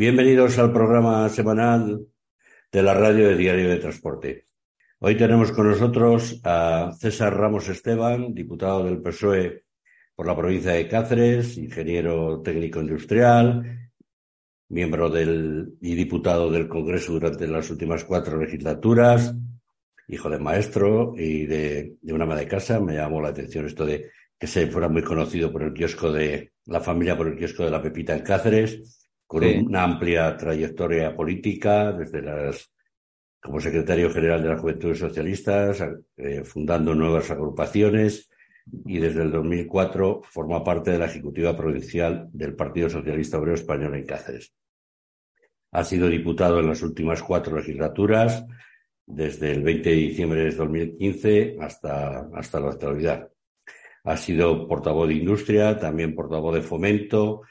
Bienvenidos al programa semanal de la radio de Diario de Transporte. Hoy tenemos con nosotros a César Ramos Esteban, diputado del PSOE por la provincia de Cáceres, ingeniero técnico industrial, miembro del, y diputado del Congreso durante las últimas cuatro legislaturas, hijo de maestro y de, una ama de casa. Me llamó la atención esto de que se fuera muy conocido por el kiosco de la familia, por el kiosco de la Pepita en Cáceres, con una amplia trayectoria política, desde las como secretario general de las Juventudes Socialistas, eh, fundando nuevas agrupaciones y desde el 2004 forma parte de la Ejecutiva Provincial del Partido Socialista Obrero Español en Cáceres. Ha sido diputado en las últimas cuatro legislaturas, desde el 20 de diciembre de 2015 hasta, hasta la actualidad. Ha sido portavoz de Industria, también portavoz de Fomento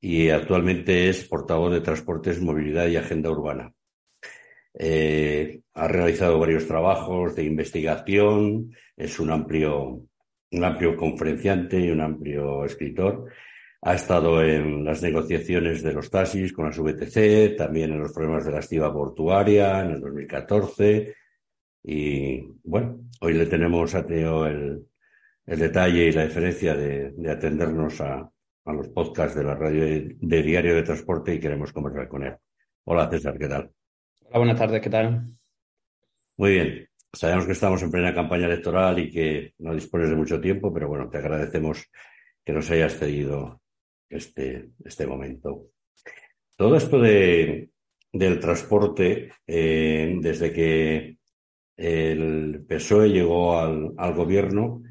y actualmente es portavoz de Transportes, Movilidad y Agenda Urbana. Eh, ha realizado varios trabajos de investigación, es un amplio, un amplio conferenciante y un amplio escritor. Ha estado en las negociaciones de los taxis con las VTC, también en los problemas de la estiva portuaria en el 2014. Y bueno, hoy le tenemos, a tenido el, el detalle y la diferencia de atendernos a, a, los podcasts de la radio de, Diario de Transporte y queremos conversar con él. Hola César, ¿qué tal? Hola, buenas tardes, ¿qué tal? Muy bien. Sabemos que estamos en plena campaña electoral y que no dispones de mucho tiempo, pero bueno, te agradecemos que nos hayas cedido este, este momento. Todo esto de, del transporte, eh, desde que el PSOE llegó al, al gobierno,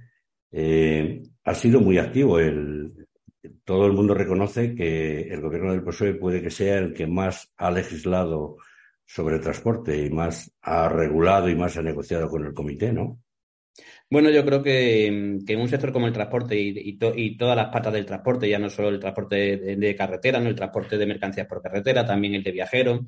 eh, ha sido muy activo. El, todo el mundo reconoce que el gobierno del PSOE puede que sea el que más ha legislado sobre transporte y más ha regulado y más ha negociado con el comité, ¿no? Bueno, yo creo que, en un sector como el transporte y, todas las patas del transporte, ya no solo el transporte de, carretera, no el transporte de mercancías por carretera, también el de viajeros,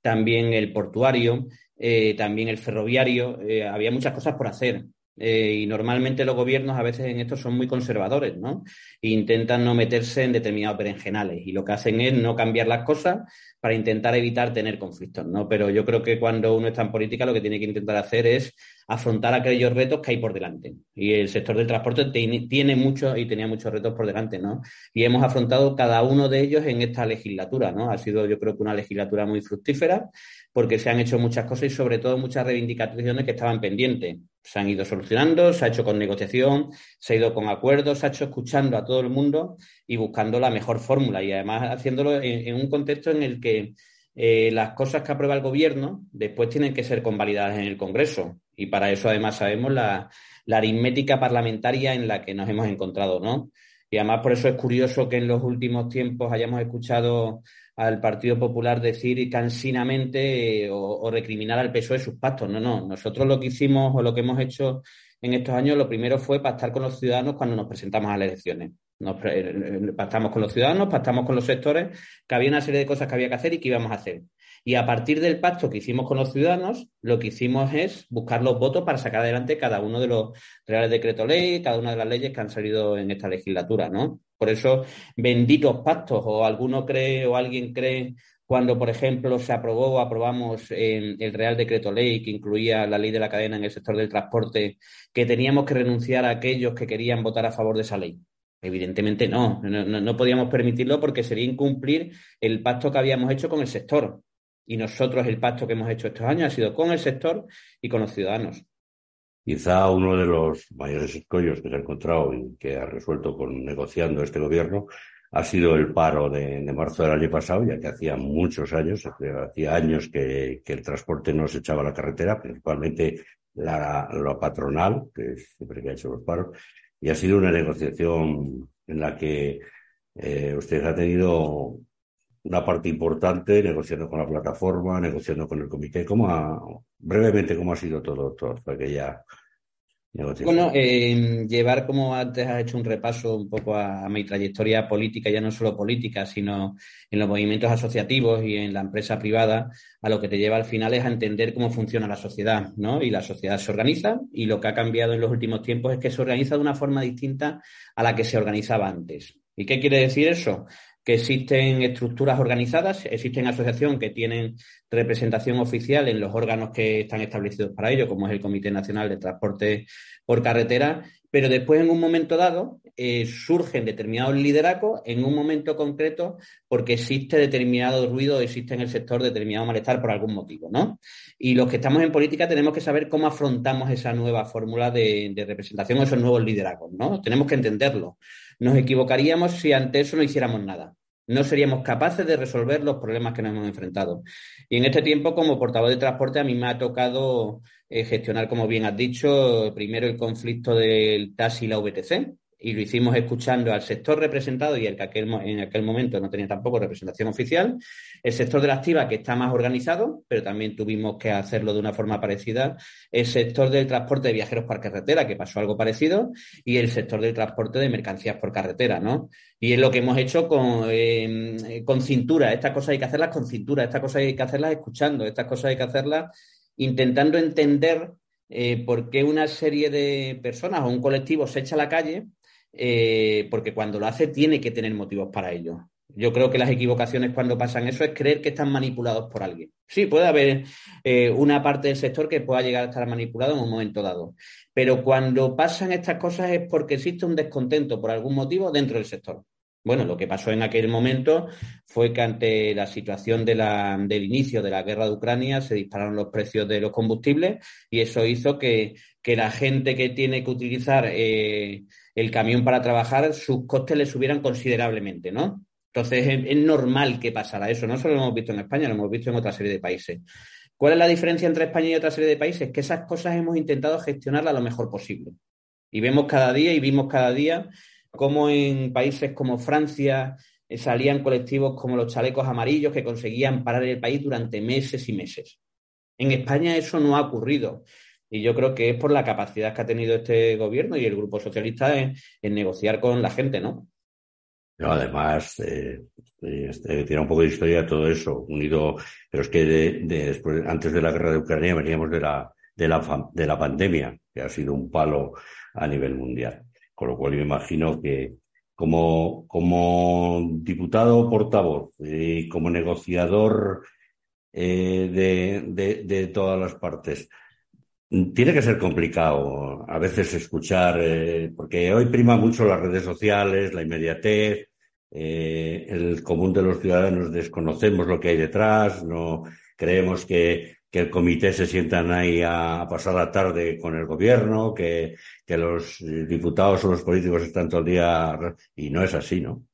también el portuario, eh, también el ferroviario, eh, había muchas cosas por hacer. Eh, y normalmente los gobiernos a veces en esto son muy conservadores, ¿no? E intentan no meterse en determinados berenjenales y lo que hacen es no cambiar las cosas para intentar evitar tener conflictos, ¿no? Pero yo creo que cuando uno está en política lo que tiene que intentar hacer es afrontar aquellos retos que hay por delante. Y el sector del transporte tiene, muchos y tenía muchos retos por delante, ¿no? Y hemos afrontado cada uno de ellos en esta legislatura, ¿no? Ha sido, yo creo que una legislatura muy fructífera porque se han hecho muchas cosas y sobre todo muchas reivindicaciones que estaban pendientes. Se han ido solucionando, se ha hecho con negociación, se ha ido con acuerdos, se ha hecho escuchando a todo el mundo y buscando la mejor fórmula y además haciéndolo en un contexto en el que eh, las cosas que aprueba el gobierno después tienen que ser convalidadas en el Congreso. Y para eso además sabemos la, aritmética parlamentaria en la que nos hemos encontrado, ¿no? Y además por eso es curioso que en los últimos tiempos hayamos escuchado al Partido Popular decir cansinamente eh, o, recriminar al PSOE sus pactos. No, no. Nosotros lo que hicimos o lo que hemos hecho en estos años, lo primero fue pactar con los ciudadanos cuando nos presentamos a las elecciones. Nos pactamos con los ciudadanos, pactamos con los sectores, que había una serie de cosas que había que hacer y que íbamos a hacer. Y a partir del pacto que hicimos con los ciudadanos, lo que hicimos es buscar los votos para sacar adelante cada uno de los reales decretos ley, cada una de las leyes que han salido en esta legislatura, ¿no? Por eso, benditos pactos, o alguno cree o alguien cree cuando, por ejemplo, se aprobó o aprobamos el Real Decreto Ley que incluía la ley de la cadena en el sector del transporte, que teníamos que renunciar a aquellos que querían votar a favor de esa ley. Evidentemente no, no, podíamos permitirlo porque sería incumplir el pacto que habíamos hecho con el sector. Y nosotros el pacto que hemos hecho estos años ha sido con el sector y con los ciudadanos. Quizá uno de los mayores escollos que se ha encontrado y que ha resuelto con negociando este gobierno ha sido el paro de, marzo del año pasado, ya que hacía muchos años, hacía años que, el transporte no se echaba a la carretera, principalmente la, patronal, que siempre que ha hecho los paros, y ha sido una negociación en la que eh, usted ha tenido una parte importante negociando con la plataforma, negociando con el comité. ¿Cómo ha, brevemente, cómo ha sido todo, todo aquella bueno, eh, llevar, como antes has hecho un repaso un poco a, mi trayectoria política, ya no solo política, sino en los movimientos asociativos y en la empresa privada, a lo que te lleva al final es a entender cómo funciona la sociedad, ¿no? Y la sociedad se organiza y lo que ha cambiado en los últimos tiempos es que se organiza de una forma distinta a la que se organizaba antes. ¿Y qué quiere decir eso? que existen estructuras organizadas, existen asociaciones que tienen representación oficial en los órganos que están establecidos para ello, como es el Comité Nacional de Transporte por Carretera, pero después en un momento dado eh, surgen determinados liderazgos en un momento concreto porque existe determinado ruido, existe en el sector determinado malestar por algún motivo, ¿no? Y los que estamos en política tenemos que saber cómo afrontamos esa nueva fórmula de, de representación, esos nuevos liderazgos, ¿no? Tenemos que entenderlo. Nos equivocaríamos si ante eso no hiciéramos nada no seríamos capaces de resolver los problemas que nos hemos enfrentado. Y en este tiempo, como portavoz de transporte, a mí me ha tocado eh, gestionar, como bien has dicho, primero el conflicto del taxi y la VTC, y lo hicimos escuchando al sector representado y el que en aquel momento no tenía tampoco representación oficial, el sector de la activa que está más organizado, pero también tuvimos que hacerlo de una forma parecida, el sector del transporte de viajeros por carretera, que pasó algo parecido, y el sector del transporte de mercancías por carretera, ¿no? Y es lo que hemos hecho con, eh, con cintura, estas cosas hay que hacerlas con cintura, estas cosas hay que hacerlas escuchando, estas cosas hay que hacerlas intentando entender eh, por qué una serie de personas o un colectivo se echa a la calle eh, porque cuando lo hace tiene que tener motivos para ello. Yo creo que las equivocaciones cuando pasan eso es creer que están manipulados por alguien. Sí, puede haber eh, una parte del sector que pueda llegar a estar manipulado en un momento dado, pero cuando pasan estas cosas es porque existe un descontento por algún motivo dentro del sector. Bueno, lo que pasó en aquel momento fue que ante la situación del inicio de la guerra de Ucrania se dispararon los precios de los combustibles y eso hizo que, que la gente que tiene que utilizar eh, el camión para trabajar, sus costes le subieran considerablemente, ¿no? Entonces es, normal que pasara eso. No solo lo hemos visto en España, lo hemos visto en otra serie de países. ¿Cuál es la diferencia entre España y otra serie de países? Que esas cosas hemos intentado gestionarlas lo mejor posible. Y vemos cada día y vimos cada día cómo en países como Francia eh, salían colectivos como los chalecos amarillos que conseguían parar el país durante meses y meses. En España eso no ha ocurrido. Y yo creo que es por la capacidad que ha tenido este gobierno y el Grupo Socialista en, negociar con la gente, ¿no? además, eh, este, tiene un poco de historia todo eso, unido, pero es que después, antes de la guerra de Ucrania veníamos de la, de la, de la pandemia, que ha sido un palo a nivel mundial. Con lo cual yo imagino que como, como diputado portavoz y como negociador eh, de, de, de todas las partes, tiene que ser complicado a veces escuchar, eh, porque hoy prima mucho las redes sociales, la inmediatez, eh, el común de los ciudadanos desconocemos lo que hay detrás, no creemos que, que el comité se sientan ahí a, pasar la tarde con el gobierno, que, que los diputados o los políticos están todo el día y no es así, ¿no?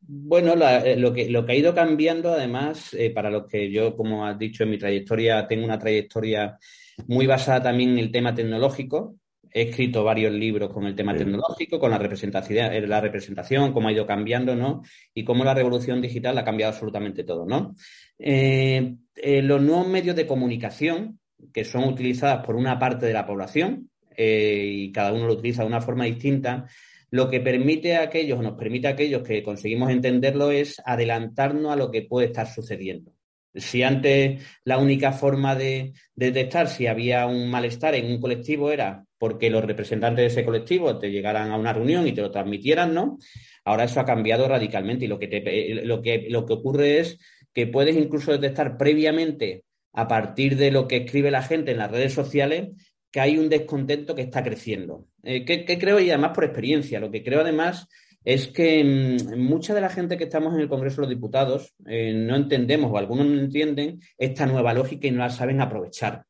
Bueno, eh, lo, que, lo que ha ido cambiando, además, para lo que yo, como has dicho en mi trayectoria, tengo una trayectoria muy basada también en el tema tecnológico. He escrito varios libros con el tema tecnológico, con la representación, eh, la representación, cómo ha ido cambiando, ¿no? Y cómo la revolución digital ha cambiado absolutamente todo, ¿no? Eh, eh, los nuevos medios de comunicación, que son utilizados por una parte de la población, y cada uno lo utiliza de una forma distinta, lo que permite a aquellos, o nos permite a aquellos que conseguimos entenderlo, es adelantarnos a lo que puede estar sucediendo. Si antes la única forma de, detectar si había un malestar en un colectivo era porque los representantes de ese colectivo te llegaran a una reunión y te lo transmitieran, ¿no? Ahora eso ha cambiado radicalmente y lo que, te, lo que, lo que ocurre es que puedes incluso detectar previamente, a partir de lo que escribe la gente en las redes sociales, que hay un descontento que está creciendo. Eh, ¿qué, ¿Qué creo? Y además por experiencia. Lo que creo además es que mm, mucha de la gente que estamos en el Congreso de los Diputados eh, no entendemos o algunos no entienden esta nueva lógica y no la saben aprovechar.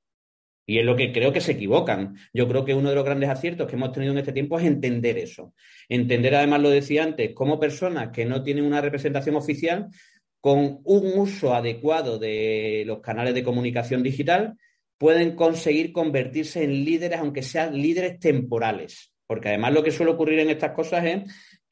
Y es lo que creo que se equivocan. Yo creo que uno de los grandes aciertos que hemos tenido en este tiempo es entender eso. Entender, además, lo decía antes, como personas que no tienen una representación oficial, con un uso adecuado de los canales de comunicación digital, pueden conseguir convertirse en líderes, aunque sean líderes temporales. Porque además lo que suele ocurrir en estas cosas es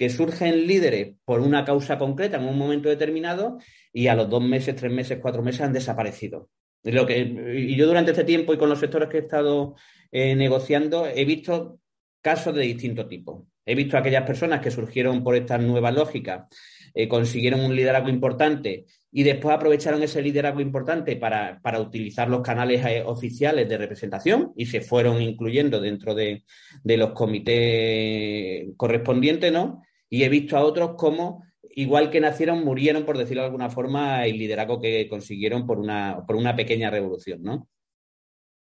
que surgen líderes por una causa concreta en un momento determinado y a los dos meses, tres meses, cuatro meses han desaparecido. Lo que, y yo durante este tiempo y con los sectores que he estado eh, negociando he visto casos de distinto tipo. He visto aquellas personas que surgieron por esta nueva lógica, eh, consiguieron un liderazgo importante y después aprovecharon ese liderazgo importante para, para utilizar los canales eh, oficiales de representación y se fueron incluyendo dentro de, de los comités correspondientes, ¿no? Y he visto a otros como igual que nacieron, murieron, por decirlo de alguna forma, el liderazgo que consiguieron por una, por una pequeña revolución, ¿no?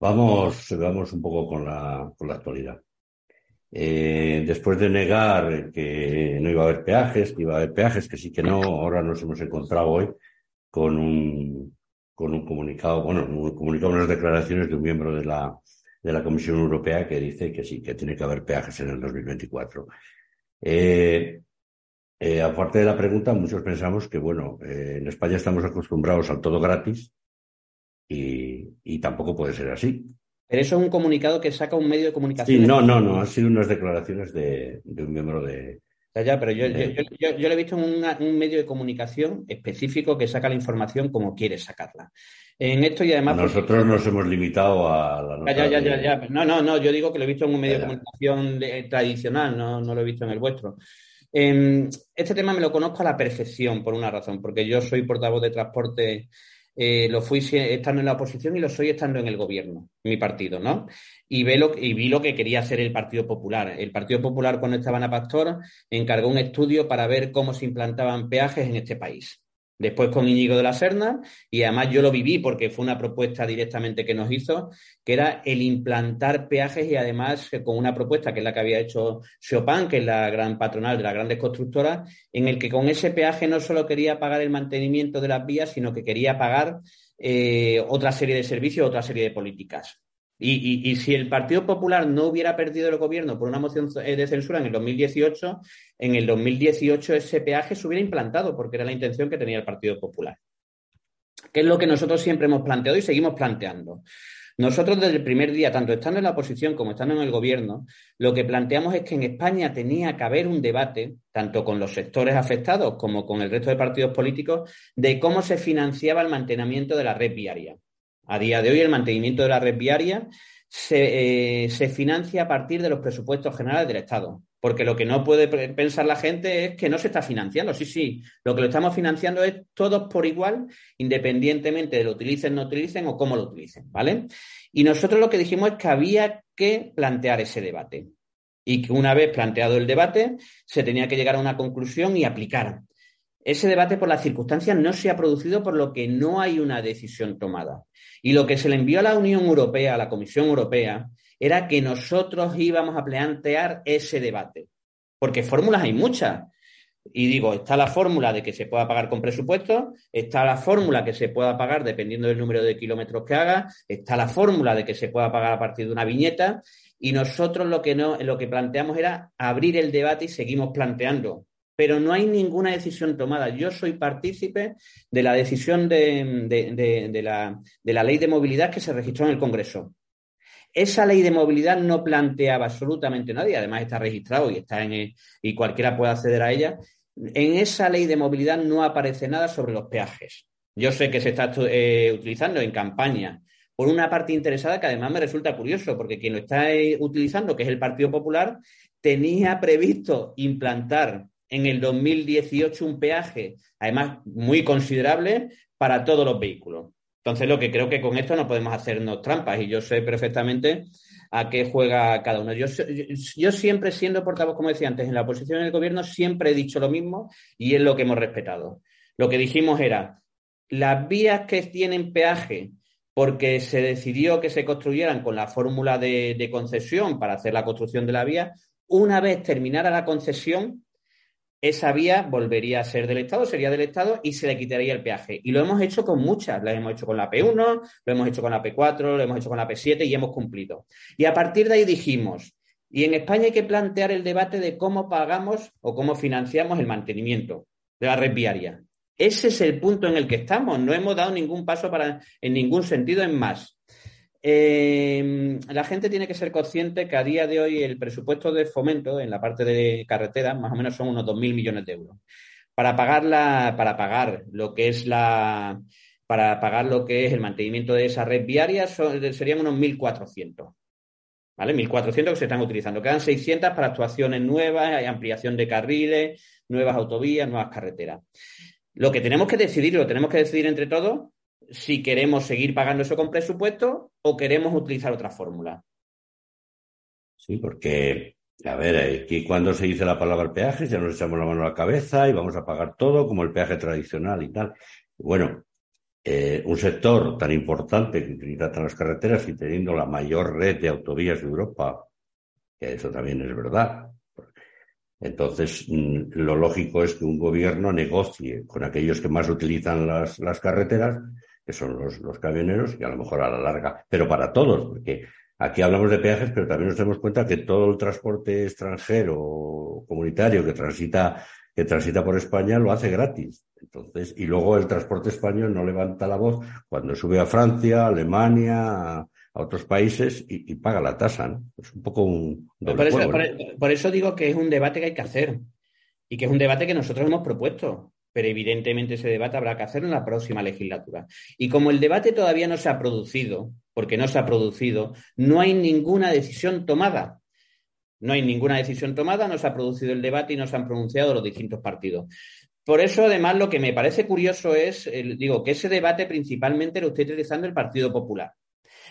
Vamos, vamos un poco con la, con la actualidad. Eh, después de negar que no iba a haber peajes, que iba a haber peajes, que sí que no, ahora nos hemos encontrado hoy con un, con un comunicado, bueno, un comunicado, unas declaraciones de un miembro de la, de la Comisión Europea que dice que sí, que tiene que haber peajes en el 2024. Eh, eh, aparte de la pregunta, muchos pensamos que, bueno, eh, en España estamos acostumbrados al todo gratis y, y, tampoco puede ser así. Pero eso es un comunicado que saca un medio de comunicación. Sí, no, no, no, han sido unas declaraciones de, de un miembro de, ya, pero yo, yo, yo, lo he visto en un medio de comunicación específico que saca la información como quiere sacarla. En esto y además. Nosotros nos hemos limitado a la nota ya, ya, ya, ya, No, no, no, yo digo que lo he visto en un medio de comunicación tradicional, no, no lo he visto en el vuestro. Eh, este tema me lo conozco a la perfección por una razón, porque yo soy portavoz de transporte eh, lo fui estando en la oposición y lo soy estando en el gobierno, mi partido, ¿no? Y, ve lo, vi lo que quería hacer el Partido Popular. El Partido Popular, cuando estaba en Pastor, encargó un estudio para ver cómo se implantaban peajes en este país después con Íñigo de la Serna, y además yo lo viví porque fue una propuesta directamente que nos hizo, que era el implantar peajes y además eh, con una propuesta que es la que había hecho Chopin, que es la gran patronal de las grandes constructoras, en el que con ese peaje no solo quería pagar el mantenimiento de las vías, sino que quería pagar eh, otra serie de servicios, otra serie de políticas. Y, si el Partido Popular no hubiera perdido el gobierno por una moción de censura en el 2018, en el 2018 ese peaje se hubiera implantado, porque era la intención que tenía el Partido Popular. ¿Qué es lo que nosotros siempre hemos planteado y seguimos planteando? Nosotros desde el primer día, tanto estando en la oposición como estando en el gobierno, lo que planteamos es que en España tenía que haber un debate, tanto con los sectores afectados como con el resto de partidos políticos, de cómo se financiaba el mantenimiento de la red viaria. A día de hoy el mantenimiento de la red viaria se, eh, se, financia a partir de los presupuestos generales del Estado. Porque lo que no puede pensar la gente es que no se está financiando. Sí, sí, lo que lo estamos financiando es todos por igual, independientemente de lo utilicen, no utilicen o cómo lo utilicen, ¿vale? Y nosotros lo que dijimos es que había que plantear ese debate. Y que una vez planteado el debate, se tenía que llegar a una conclusión y aplicar. Ese debate por las circunstancias no se ha producido por lo que no hay una decisión tomada. Y lo que se le envió a la Unión Europea, a la Comisión Europea, era que nosotros íbamos a plantear ese debate. Porque fórmulas hay muchas. Y digo, está la fórmula de que se pueda pagar con presupuesto, está la fórmula que se pueda pagar dependiendo del número de kilómetros que haga, está la fórmula de que se pueda pagar a partir de una viñeta. Y nosotros lo que, no, lo que planteamos era abrir el debate y seguimos planteando pero no hay ninguna decisión tomada. Yo soy partícipe de la decisión de, la, ley de movilidad que se registró en el Congreso. Esa ley de movilidad no planteaba absolutamente nadie, además está registrado y está en y cualquiera puede acceder a ella. En esa ley de movilidad no aparece nada sobre los peajes. Yo sé que se está eh, utilizando en campaña por una parte interesada que además me resulta curioso, porque quien lo está eh, utilizando, que es el Partido Popular, tenía previsto implantar en el 2018 un peaje, además muy considerable, para todos los vehículos. Entonces, lo que creo que con esto no podemos hacernos trampas y yo sé perfectamente a qué juega cada uno. Yo, siempre, siendo portavoz, como decía antes, en la oposición del gobierno, siempre he dicho lo mismo y es lo que hemos respetado. Lo que dijimos era, las vías que tienen peaje porque se decidió que se construyeran con la fórmula de, de concesión para hacer la construcción de la vía, una vez terminara la concesión, esa vía volvería a ser del Estado, sería del Estado y se le quitaría el peaje. Y lo hemos hecho con muchas, lo hemos hecho con la P1, lo hemos hecho con la P4, lo hemos hecho con la P7 y hemos cumplido. Y a partir de ahí dijimos, y en España hay que plantear el debate de cómo pagamos o cómo financiamos el mantenimiento de la red viaria. Ese es el punto en el que estamos. No hemos dado ningún paso para, en ningún sentido en más. Eh, la gente tiene que ser consciente que a día de hoy el presupuesto de fomento en la parte de carreteras más o menos son unos 2.000 millones de euros. Para pagar, para pagar lo que es la para pagar lo que es el mantenimiento de esa red viaria serían unos 1.400. ¿Vale? 1.400 que se están utilizando. Quedan 600 para actuaciones nuevas, ampliación de carriles, nuevas autovías, nuevas carreteras. Lo que tenemos que decidir, lo tenemos que decidir entre todos, si queremos seguir pagando eso con presupuesto o queremos utilizar otra fórmula. Sí, porque A ver, aquí cuando se dice la palabra peajes ya nos echamos la mano a la cabeza y vamos a pagar todo como el peaje tradicional y tal. Bueno, eh, un sector tan importante que utiliza las carreteras y teniendo la mayor red de autovías de Europa, que eso también es verdad. Entonces, mm, lo lógico es que un gobierno negocie con aquellos que más utilizan las, las carreteras, que son los, los camioneros, y a lo mejor a la larga, pero para todos, porque Aquí hablamos de peajes, pero también nos damos cuenta que todo el transporte extranjero comunitario que transita, que transita por España lo hace gratis. Entonces, y luego el transporte español no levanta la voz cuando sube a Francia, a Alemania, a, otros países y, paga la tasa. ¿no? Es un poco un. por, eso, por eso digo que es un debate que hay que hacer y que es un debate que nosotros hemos propuesto pero evidentemente ese debate habrá que hacerlo en la próxima legislatura. Y como el debate todavía no se ha producido, porque no se ha producido, no hay ninguna decisión tomada. No hay ninguna decisión tomada, no se ha producido el debate y no se han pronunciado los distintos partidos. Por eso, además, lo que me parece curioso es, digo, que ese debate principalmente lo estoy utilizando el Partido Popular.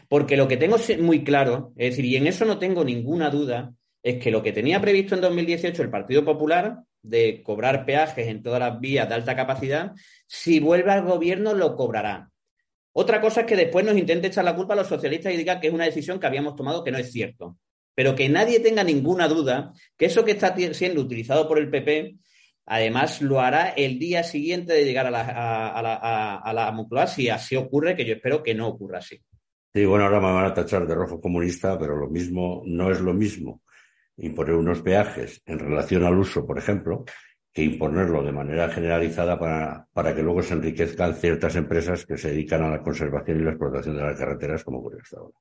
Porque lo que tengo muy claro, es decir, y en eso no tengo ninguna duda, es que lo que tenía previsto en 2018 el Partido Popular de cobrar peajes en todas las vías de alta capacidad, si vuelve al gobierno lo cobrará. Otra cosa es que después nos intente echar la culpa a los socialistas y diga que es una decisión que habíamos tomado que no es cierto. Pero que nadie tenga ninguna duda que eso que está siendo utilizado por el PP, además lo hará el día siguiente de llegar a la, a, la, Moncloa, si así ocurre, que yo espero que no ocurra así. Sí, bueno, ahora me van a tachar de rojo comunista, pero lo mismo no es lo mismo imponer unos peajes en relación al uso, por ejemplo, que imponerlo de manera generalizada para, para que luego se enriquezcan ciertas empresas que se dedican a la conservación y la explotación de las carreteras, como ocurre hasta ahora.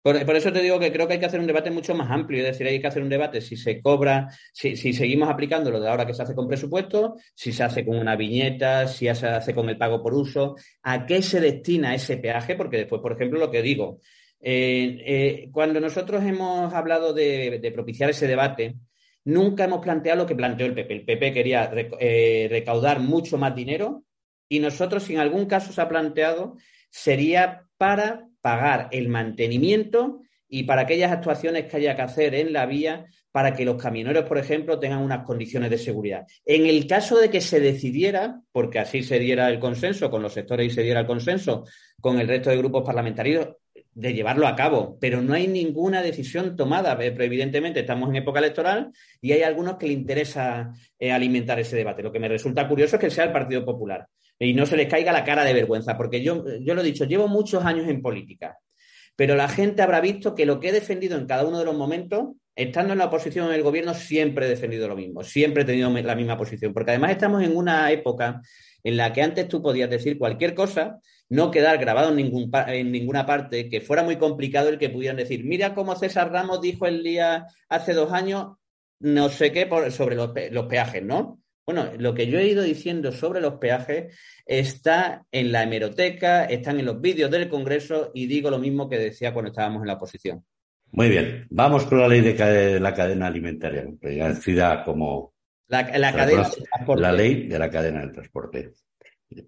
Por, eso te digo que creo que hay que hacer un debate mucho más amplio, es decir, hay que hacer un debate si se cobra, si, si seguimos aplicando lo de ahora que se hace con presupuesto, si se hace con una viñeta, si se hace con el pago por uso, a qué se destina ese peaje, porque después, por ejemplo, lo que digo, eh, eh, cuando nosotros hemos hablado de, propiciar ese debate, nunca hemos planteado lo que planteó el PP. El PP quería eh, recaudar mucho más dinero y nosotros, si en algún caso se ha planteado, sería para pagar el mantenimiento y para aquellas actuaciones que haya que hacer en la vía para que los camioneros, por ejemplo, tengan unas condiciones de seguridad. En el caso de que se decidiera, porque así se diera el consenso con los sectores y se diera el consenso con el resto de grupos parlamentarios, de llevarlo a cabo, pero no hay ninguna decisión tomada. Pero evidentemente estamos en época electoral y hay algunos que le interesa eh, alimentar ese debate. Lo que me resulta curioso es que sea el Partido Popular y no se les caiga la cara de vergüenza, porque yo, yo lo he dicho, llevo muchos años en política, pero la gente habrá visto que lo que he defendido en cada uno de los momentos, estando en la oposición en el gobierno, siempre he defendido lo mismo, siempre he tenido la misma posición, porque además estamos en una época en la que antes tú podías decir cualquier cosa no quedar grabado en, ningún, en ninguna parte, que fuera muy complicado el que pudieran decir, mira cómo César Ramos dijo el día hace dos años, no sé qué, sobre los, los peajes, ¿no? Bueno, lo que yo he ido diciendo sobre los peajes está en la hemeroteca, están en los vídeos del Congreso y digo lo mismo que decía cuando estábamos en la oposición. Muy bien, vamos con la ley de la cadena alimentaria, conocida como la, cadena la ley de la cadena del transporte.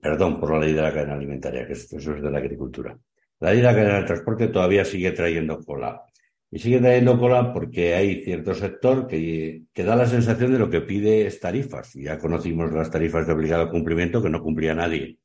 Perdón por la ley de la cadena alimentaria, que eso es de la agricultura. La ley de la cadena del transporte todavía sigue trayendo cola. Y sigue trayendo cola porque hay cierto sector que, que, da la sensación de lo que pide es tarifas. Y ya conocimos las tarifas de obligado cumplimiento que no cumplía nadie.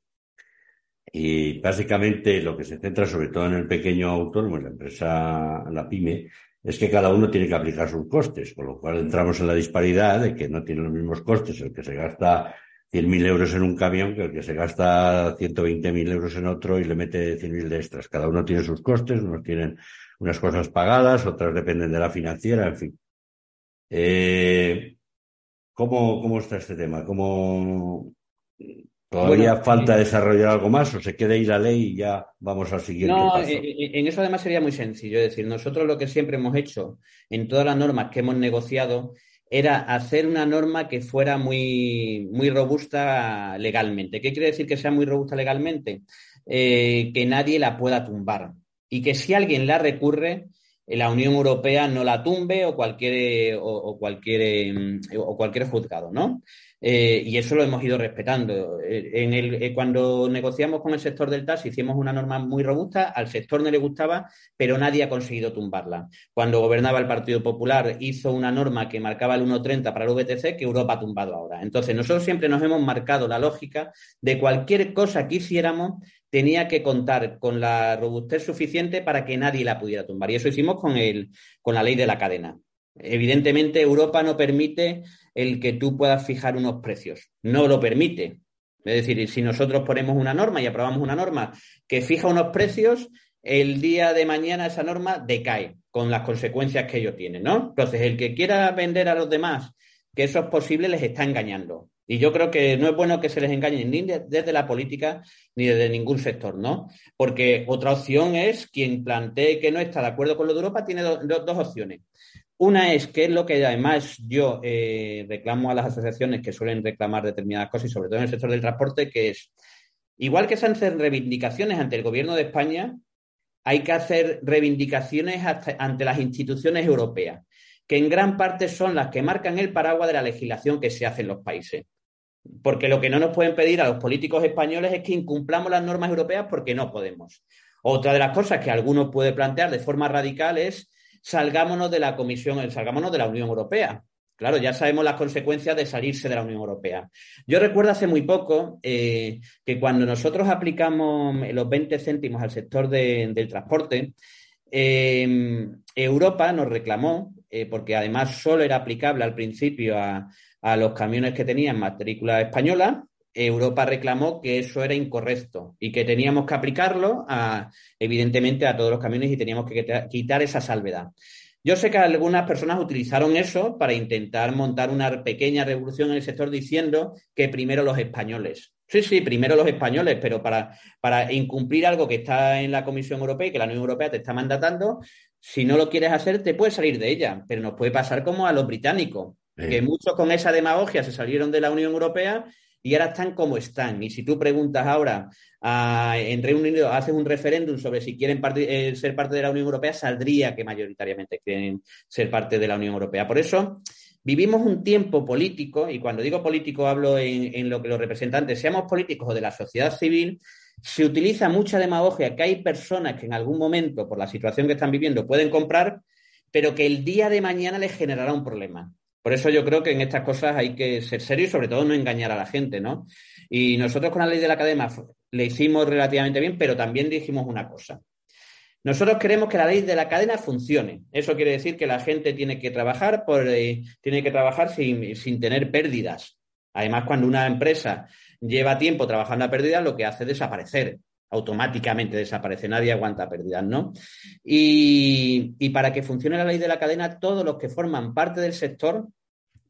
Y básicamente lo que se centra sobre todo en el pequeño autónomo, en la empresa, la pyme, es que cada uno tiene que aplicar sus costes, con lo cual entramos en la disparidad de que no tiene los mismos costes el que se gasta 100.000 euros en un camión que el que se gasta 120.000 euros en otro y le mete 100.000 de extras. Cada uno tiene sus costes, unos tienen unas cosas pagadas, otras dependen de la financiera, en fin. Eh, ¿cómo, ¿Cómo está este tema? ¿Cómo todavía falta desarrollar algo más o se queda ahí la ley y ya vamos al siguiente no, paso? en eso además sería muy sencillo. Es decir, nosotros lo que siempre hemos hecho en todas las normas que hemos negociado era hacer una norma que fuera muy, muy robusta legalmente. ¿Qué quiere decir que sea muy robusta legalmente? Eh, que nadie la pueda tumbar y que si alguien la recurre, la Unión Europea no la tumbe o cualquier, o, cualquier, mm, o cualquier juzgado, ¿no? Eh, y eso lo hemos ido respetando. Eh, en el, eh, cuando negociamos con el sector del TAS hicimos una norma muy robusta, al sector no le gustaba, pero nadie ha conseguido tumbarla. Cuando gobernaba el Partido Popular hizo una norma que marcaba el 1,30 para el VTC que Europa ha tumbado ahora. Entonces, nosotros siempre nos hemos marcado la lógica de cualquier cosa que hiciéramos tenía que contar con la robustez suficiente para que nadie la pudiera tumbar. Y eso hicimos con, el, con la ley de la cadena. Evidentemente, Europa no permite el que tú puedas fijar unos precios. No lo permite. Es decir, si nosotros ponemos una norma y aprobamos una norma que fija unos precios, el día de mañana esa norma decae con las consecuencias que ello tiene, ¿no? Entonces, el que quiera vender a los demás que eso es posible les está engañando. Y yo creo que no es bueno que se les engañe ni desde la política ni desde ningún sector, ¿no? Porque otra opción es quien plantee que no está de acuerdo con lo de Europa tiene dos opciones. Una es que es lo que además yo eh, reclamo a las asociaciones que suelen reclamar determinadas cosas y sobre todo en el sector del transporte, que es, igual que se hacen reivindicaciones ante el gobierno de España, hay que hacer reivindicaciones ante las instituciones europeas, que en gran parte son las que marcan el paraguas de la legislación que se hace en los países. Porque lo que no nos pueden pedir a los políticos españoles es que incumplamos las normas europeas porque no podemos. Otra de las cosas que algunos puede plantear de forma radical es salgámonos de la Comisión, salgámonos de la Unión Europea. Claro, ya sabemos las consecuencias de salirse de la Unión Europea. Yo recuerdo hace muy poco eh, que cuando nosotros aplicamos los 20 céntimos al sector del transporte, eh, Europa nos reclamó, eh, porque además solo era aplicable al principio a, a los camiones que tenían matrícula española, Europa reclamó que eso era incorrecto y que teníamos que aplicarlo a, evidentemente a todos los camiones y teníamos que quitar esa salvedad. Yo sé que algunas personas utilizaron eso para intentar montar una pequeña revolución en el sector diciendo que primero los españoles. Sí, sí, primero los españoles, pero para, para incumplir algo que está en la Comisión Europea y que la Unión Europea te está mandatando, si no lo quieres hacer, te puedes salir de ella, pero nos puede pasar como a los británicos que muchos con esa demagogia se salieron de la Unión Europea y ahora están como están. Y si tú preguntas ahora en Reino Unido, haces un referéndum sobre si quieren eh, ser parte de la Unión Europea, saldría que mayoritariamente quieren ser parte de la Unión Europea. Por eso vivimos un tiempo político, y cuando digo político hablo en lo que los representantes, seamos políticos o de la sociedad civil, se utiliza mucha demagogia que hay personas que en algún momento, por la situación que están viviendo, pueden comprar, pero que el día de mañana les generará un problema. Por eso yo creo que en estas cosas hay que ser serio y sobre todo no engañar a la gente, ¿no? Y nosotros con la ley de la academia le hicimos relativamente bien, pero también dijimos una cosa. Nosotros queremos que la ley de la cadena funcione. Eso quiere decir que la gente tiene que trabajar, por, eh, tiene que trabajar sin, sin, tener pérdidas. Además, cuando una empresa lleva tiempo trabajando a pérdidas, lo que hace es desaparecer. Automáticamente desaparece. Nadie aguanta pérdidas, ¿no? Y, y para que funcione la ley de la cadena, todos los que forman parte del sector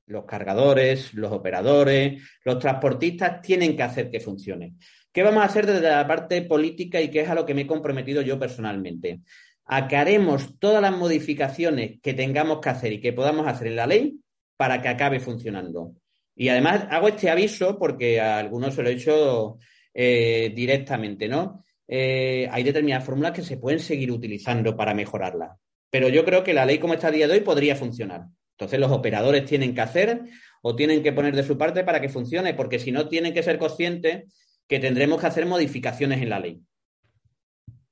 los cargadores, los operadores, los transportistas tienen que hacer que funcione. ¿Qué vamos a hacer desde la parte política y qué es a lo que me he comprometido yo personalmente? A que haremos todas las modificaciones que tengamos que hacer y que podamos hacer en la ley para que acabe funcionando. Y además hago este aviso porque a algunos se lo he hecho eh, directamente, ¿no? Eh, hay determinadas fórmulas que se pueden seguir utilizando para mejorarla. Pero yo creo que la ley como está a día de hoy podría funcionar. Entonces los operadores tienen que hacer o tienen que poner de su parte para que funcione, porque si no tienen que ser conscientes que tendremos que hacer modificaciones en la ley.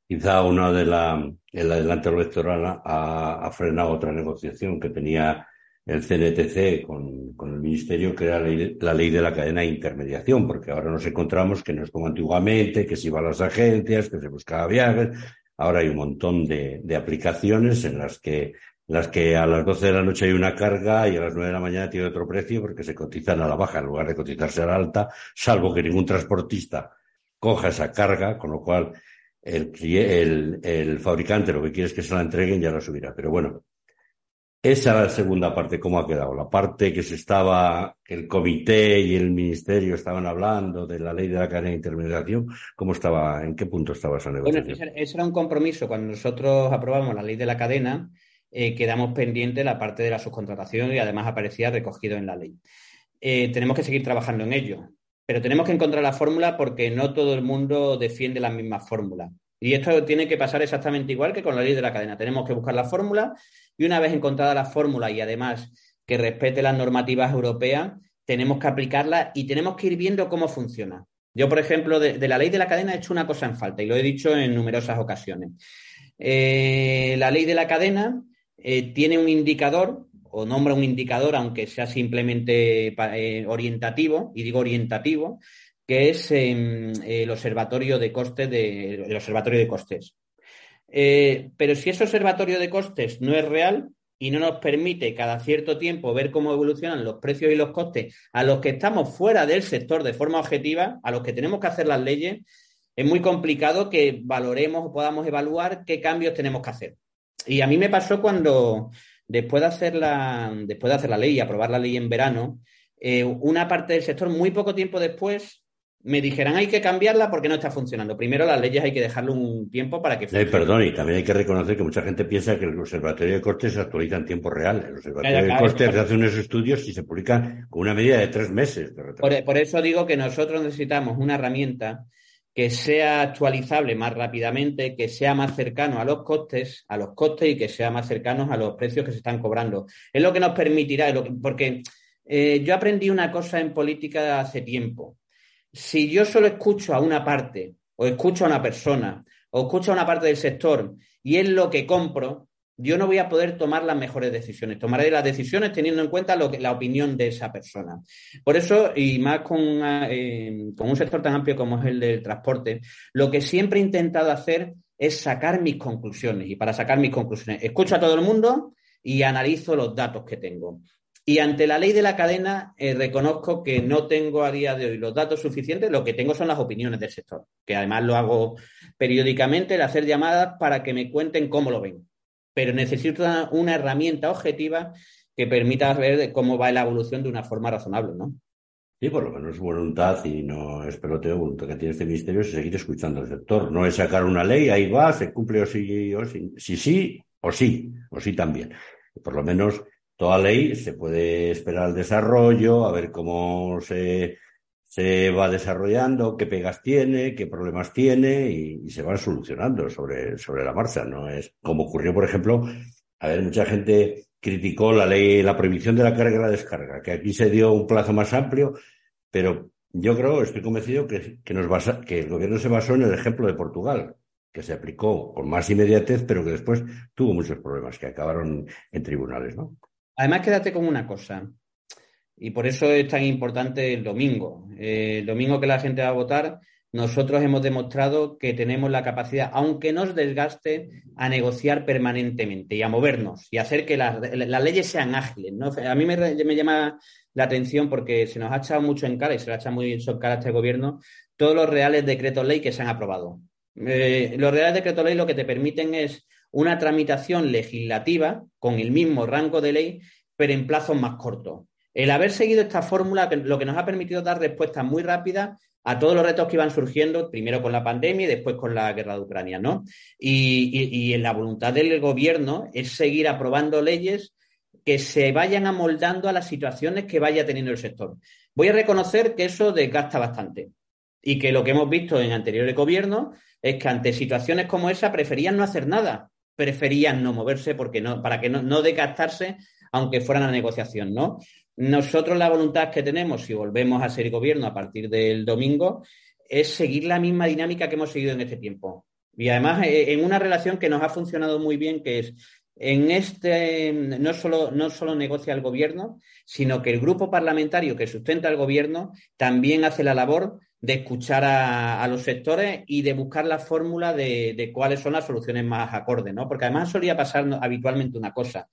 Quizá una de la, el adelanto electoral ha, frenado otra negociación que tenía el CNTC con, el Ministerio, que era la ley, de la cadena de intermediación, porque ahora nos encontramos que no es como antiguamente, que se iba a las agencias, que se buscaba viajes. Ahora hay un montón de, de aplicaciones en las que las que a las 12 de la noche hay una carga y a las 9 de la mañana tiene otro precio porque se cotizan a la baja en lugar de cotizarse a la alta, salvo que ningún transportista coja esa carga, con lo cual el, el, el fabricante lo que quiere es que se la entreguen y ya la subirá. Pero bueno, esa es la segunda parte, ¿cómo ha quedado? La parte que se estaba, el comité y el ministerio estaban hablando de la ley de la cadena de intermediación, ¿cómo estaba, en qué punto estaba esa negociación? Bueno, ese era un compromiso. Cuando nosotros aprobamos la ley de la cadena, eh, quedamos pendientes la parte de la subcontratación y además aparecía recogido en la ley. Eh, tenemos que seguir trabajando en ello, pero tenemos que encontrar la fórmula porque no todo el mundo defiende la misma fórmula. Y esto tiene que pasar exactamente igual que con la ley de la cadena. Tenemos que buscar la fórmula y una vez encontrada la fórmula y además que respete las normativas europeas, tenemos que aplicarla y tenemos que ir viendo cómo funciona. Yo, por ejemplo, de, la ley de la cadena he hecho una cosa en falta y lo he dicho en numerosas ocasiones. Eh, la ley de la cadena eh, tiene un indicador o nombra un indicador, aunque sea simplemente eh, orientativo, y digo orientativo, que es em, el observatorio de costes de, el observatorio de costes. pero si ese observatorio de costes no es real, y no nos permite cada cierto tiempo ver cómo evolucionan los precios y los costes a los que estamos fuera del sector de forma objetiva, a los que tenemos que hacer las leyes, es muy complicado que valoremos o podamos evaluar qué cambios tenemos que hacer. Y a mí me pasó cuando, después de hacer la, después de hacer la ley y aprobar la ley en verano, eh, una parte del sector, muy poco tiempo después, me dijeran hay que cambiarla porque no está funcionando. Primero las leyes hay que dejarle un tiempo para que funcione. perdón, y también hay que reconocer que mucha gente piensa que el Observatorio de Costes se actualiza en tiempo real. El Observatorio de Costes hace unos estudios y se publican con una medida de tres meses. por, por, eso digo que nosotros necesitamos una herramienta que sea actualizable más rápidamente, que sea más cercano a los costes, a los costes y que sea más cercano a los precios que se están cobrando. Es lo que nos permitirá, porque eh, yo aprendí una cosa en política hace tiempo si yo solo escucho a una parte, o escucho a una persona, o escucho a una parte del sector y es lo que compro, yo no voy a poder tomar las mejores decisiones. Tomaré las decisiones teniendo en cuenta la opinión de esa persona. Por eso, y más con, eh, con un sector tan amplio como es el del transporte, lo que siempre he intentado hacer es sacar mis conclusiones. Y para sacar mis conclusiones, escucho a todo el mundo y analizo los datos que tengo. Y ante la ley de la cadena, eh, reconozco que no tengo a día de hoy los datos suficientes, lo que tengo son las opiniones del sector, que además lo hago periódicamente, el hacer llamadas para que me cuenten cómo lo ven. Pero necesito una, herramienta objetiva que permita ver cómo va la evolución de una forma razonable, ¿no? Sí, por lo menos voluntad y no es peloteo, voluntad que tiene este ministerio es seguir escuchando al sector. No es sacar una ley, ahí va, se cumple o sí, o sí, sí, sí, o sí, o sí también. Por lo menos toda ley se puede esperar el desarrollo, a ver cómo se, se va desarrollando, qué pegas tiene, qué problemas tiene y, se van solucionando sobre, sobre la marcha. No es como ocurrió, por ejemplo, a ver, mucha gente criticó la ley, la prohibición de la carga y la descarga, que aquí se dio un plazo más amplio, pero yo creo, estoy convencido que, que, nos basa, que el gobierno se basó en el ejemplo de Portugal, que se aplicó con más inmediatez, pero que después tuvo muchos problemas que acabaron en tribunales, ¿no? Además, quédate con una cosa, y por eso es tan importante el domingo. Eh, el domingo que la gente va a votar, nosotros hemos demostrado que tenemos la capacidad, aunque nos desgaste, a negociar permanentemente y a movernos y hacer que las, leyes sean ágiles. A mí me, llama la atención porque se nos ha echado mucho en cara y se le ha echado muy en cara a este gobierno todos los reales decretos ley que se han aprobado. Eh, los reales decretos ley lo que te permiten es una tramitación legislativa con el mismo rango de ley, pero en plazos más cortos. El haber seguido esta fórmula lo que nos ha permitido dar respuestas muy rápidas a todos los retos que iban surgiendo, primero con la pandemia y después con la guerra de Ucrania, ¿no? Y, en la voluntad del gobierno es seguir aprobando leyes que se vayan amoldando a las situaciones que vaya teniendo el sector. Voy a reconocer que eso desgasta bastante y que lo que hemos visto en anteriores gobiernos es que ante situaciones como esa preferían no hacer nada preferían no moverse porque no, para que no, no desgastarse aunque fueran a negociación, ¿no? Nosotros la voluntad que tenemos, si volvemos a ser gobierno a partir del domingo, es seguir la misma dinámica que hemos seguido en este tiempo. Y además eh, en una relación que nos ha funcionado muy bien, que es en este no solo, no solo negocia el gobierno, sino que el grupo parlamentario que sustenta el gobierno también hace la labor de escuchar a, los sectores y de buscar la fórmula de, cuáles son las soluciones más acordes, ¿no? Porque además solía pasar habitualmente una cosa.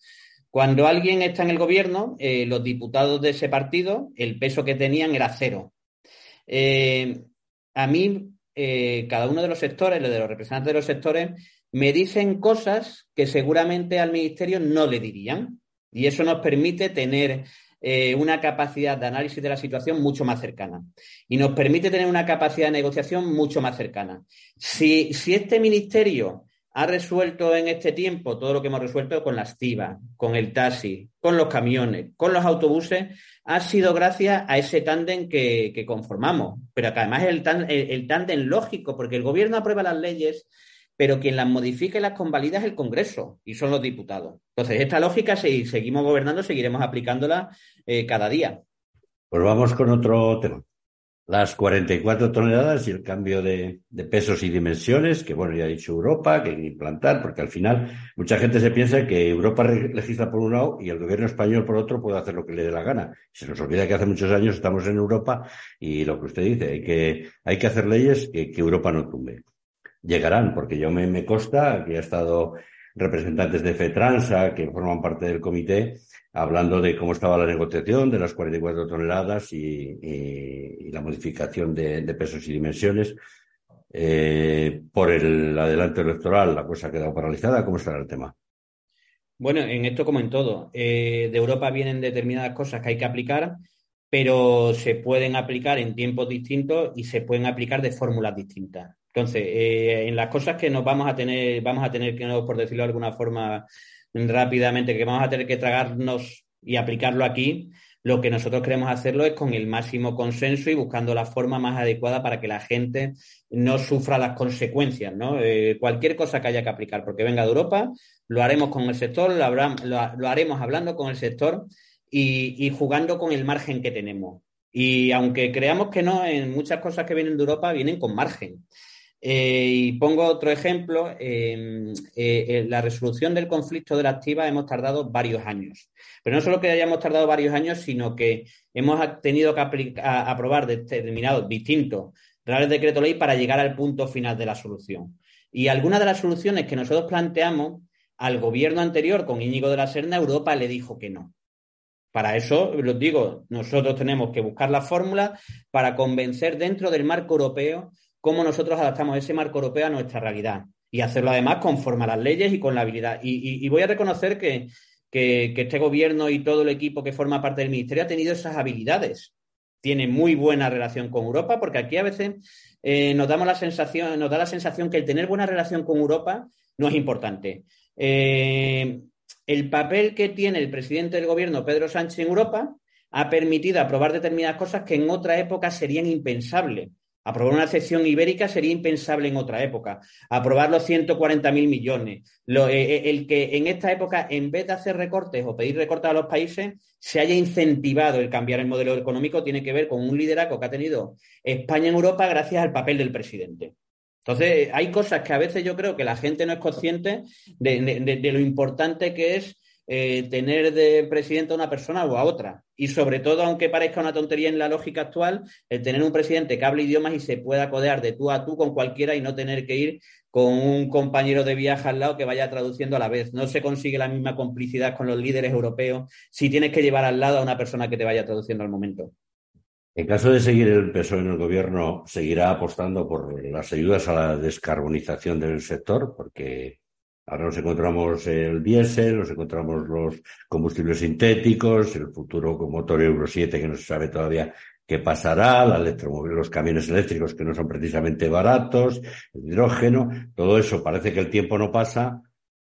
Cuando alguien está en el gobierno, eh, los diputados de ese partido, el peso que tenían era cero. Eh, a mí, eh, cada uno de los sectores, de los representantes de los sectores, me dicen cosas que seguramente al ministerio no le dirían. Y eso nos permite tener eh, una capacidad de análisis de la situación mucho más cercana y nos permite tener una capacidad de negociación mucho más cercana. Si, si este ministerio ha resuelto en este tiempo todo lo que hemos resuelto con las TIVA, con el taxi, con los camiones, con los autobuses, ha sido gracias a ese tándem que, conformamos. Pero que además es el, el tándem lógico, porque el gobierno aprueba las leyes pero quien las modifica y las convalida es el Congreso y son los diputados. Entonces, esta lógica, si seguimos gobernando, seguiremos aplicándola eh, cada día. Pues vamos con otro tema las 44 toneladas y el cambio de, pesos y dimensiones, que bueno, ya ha dicho Europa, que hay que implantar, porque al final mucha gente se piensa que Europa legisla por un lado y el gobierno español por otro puede hacer lo que le dé la gana. Se nos olvida que hace muchos años estamos en Europa y lo que usted dice, hay que, hay que hacer leyes que, Europa no tumbe. Llegarán, porque yo me, me consta que ha estado representantes de FETRANSA, que forman parte del comité, hablando de cómo estaba la negociación de las 44 toneladas y, la modificación de, pesos y dimensiones. Eh, por el adelanto electoral, la cosa ha quedado paralizada. ¿Cómo estará el tema? Bueno, en esto como en todo, eh, de Europa vienen determinadas cosas que hay que aplicar, pero se pueden aplicar en tiempos distintos y se pueden aplicar de fórmulas distintas. Entonces, eh, en las cosas que nos vamos a tener, vamos a tener que, por decirlo de alguna forma, rápidamente, que vamos a tener que tragarnos y aplicarlo aquí, lo que nosotros queremos hacerlo es con el máximo consenso y buscando la forma más adecuada para que la gente no sufra las consecuencias, ¿no? Eh, cualquier cosa que haya que aplicar, porque venga de Europa, lo haremos con el sector, lo, haremos hablando con el sector y, jugando con el margen que tenemos. Y aunque creamos que no, en muchas cosas que vienen de Europa vienen con margen. Eh, y pongo otro ejemplo. Eh, en la resolución del conflicto de la activa hemos tardado varios años. Pero no solo que hayamos tardado varios años, sino que hemos tenido que aprobar determinados distintos reales decreto ley para llegar al punto final de la solución. Y algunas de las soluciones que nosotros planteamos al gobierno anterior con Íñigo de la Serna, Europa le dijo que no. Para eso, los digo, nosotros tenemos que buscar la fórmula para convencer dentro del marco europeo cómo nosotros adaptamos ese marco europeo a nuestra realidad y hacerlo además conforme a las leyes y con la habilidad. Y, voy a reconocer que, este gobierno y todo el equipo que forma parte del ministerio ha tenido esas habilidades. Tiene muy buena relación con Europa, porque aquí a veces eh, nos damos la sensación, nos da la sensación que el tener buena relación con Europa no es importante. Eh, el papel que tiene el presidente del gobierno, Pedro Sánchez, en Europa, ha permitido aprobar determinadas cosas que en otra época serían impensables. Aprobar una excepción ibérica sería impensable en otra época. Aprobar los 140.000 millones. Eh, eh, el que en esta época, en vez de hacer recortes o pedir recortes a los países, se haya incentivado el cambiar el modelo económico tiene que ver con un liderazgo que ha tenido España en Europa gracias al papel del presidente. Entonces, hay cosas que a veces yo creo que la gente no es consciente de lo importante que es eh, tener de presidente a una persona o a otra. Y sobre todo, aunque parezca una tontería en la lógica actual, el tener un presidente que hable idiomas y se pueda codear de tú a tú con cualquiera y no tener que ir con un compañero de viaje al lado que vaya traduciendo a la vez. No se consigue la misma complicidad con los líderes europeos si tienes que llevar al lado a una persona que te vaya traduciendo al momento. En caso de seguir el peso en el gobierno, seguirá apostando por las ayudas a la descarbonización del sector, porque Ahora nos encontramos el diésel, nos encontramos los combustibles sintéticos, el futuro con motor Euro 7 que no se sabe todavía qué pasará, la electromóvil, los camiones eléctricos que no son precisamente baratos, el hidrógeno, todo eso parece que el tiempo no pasa,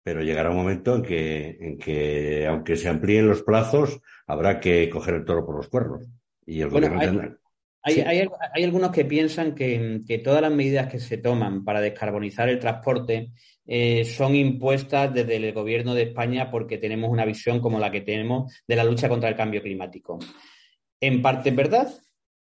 pero llegará un momento en que, en que aunque se amplíen los plazos, habrá que coger el toro por los cuernos. Y el tendrá... Hay, hay, hay, algunos que piensan que, que, todas las medidas que se toman para descarbonizar el transporte eh, son impuestas desde el gobierno de España porque tenemos una visión como la que tenemos de la lucha contra el cambio climático. En parte es verdad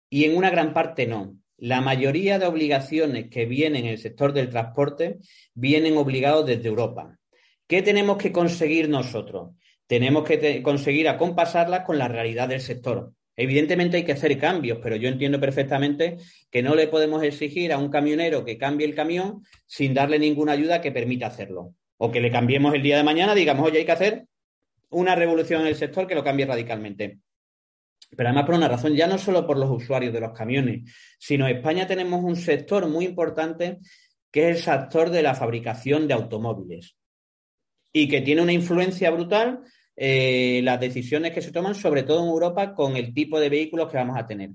y en una gran parte no. La mayoría de obligaciones que vienen en el sector del transporte vienen obligados desde Europa. ¿Qué tenemos que conseguir nosotros? Tenemos que conseguir acompasarlas con la realidad del sector. Evidentemente hay que hacer cambios, pero yo entiendo perfectamente que no le podemos exigir a un camionero que cambie el camión sin darle ninguna ayuda que permita hacerlo. O que le cambiemos el día de mañana, digamos, oye, hay que hacer una revolución en el sector que lo cambie radicalmente. Pero además por una razón, ya no solo por los usuarios de los camiones, sino en España tenemos un sector muy importante que es el sector de la fabricación de automóviles y que tiene una influencia brutal eh, las decisiones que se toman, sobre todo en Europa, con el tipo de vehículos que vamos a tener.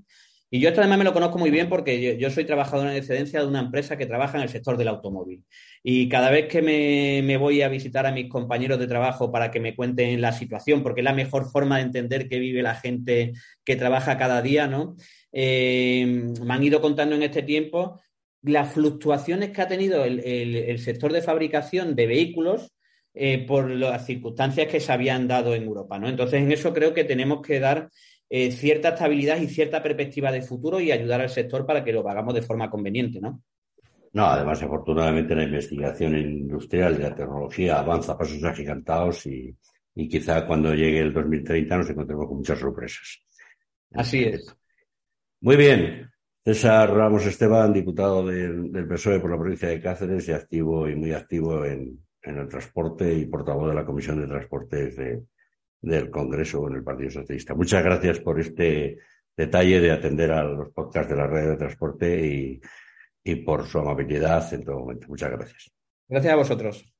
Y yo esto además me lo conozco muy bien porque yo, soy trabajador en excedencia de una empresa que trabaja en el sector del automóvil. Y cada vez que me, voy a visitar a mis compañeros de trabajo para que me cuenten la situación, porque es la mejor forma de entender que vive la gente que trabaja cada día, ¿no? Eh, me han ido contando en este tiempo las fluctuaciones que ha tenido el, sector de fabricación de vehículos eh, por las circunstancias que se habían dado en Europa. ¿no? Entonces, en eso creo que tenemos que dar eh, cierta estabilidad y cierta perspectiva de futuro y ayudar al sector para que lo hagamos de forma conveniente. ¿no? No, además, afortunadamente, la investigación industrial de la tecnología avanza a pasos agigantados y, y quizá cuando llegue el 2030 nos encontremos con muchas sorpresas. Así es. Muy bien. César Ramos Esteban, diputado del, PSOE por la provincia de Cáceres y activo y muy activo en, el transporte y portavoz de la Comisión de Transportes del Congreso en el Partido Socialista. Muchas gracias por este detalle de atender a los podcasts de la red de transporte y, y por su amabilidad en todo momento. Muchas gracias. Gracias a vosotros.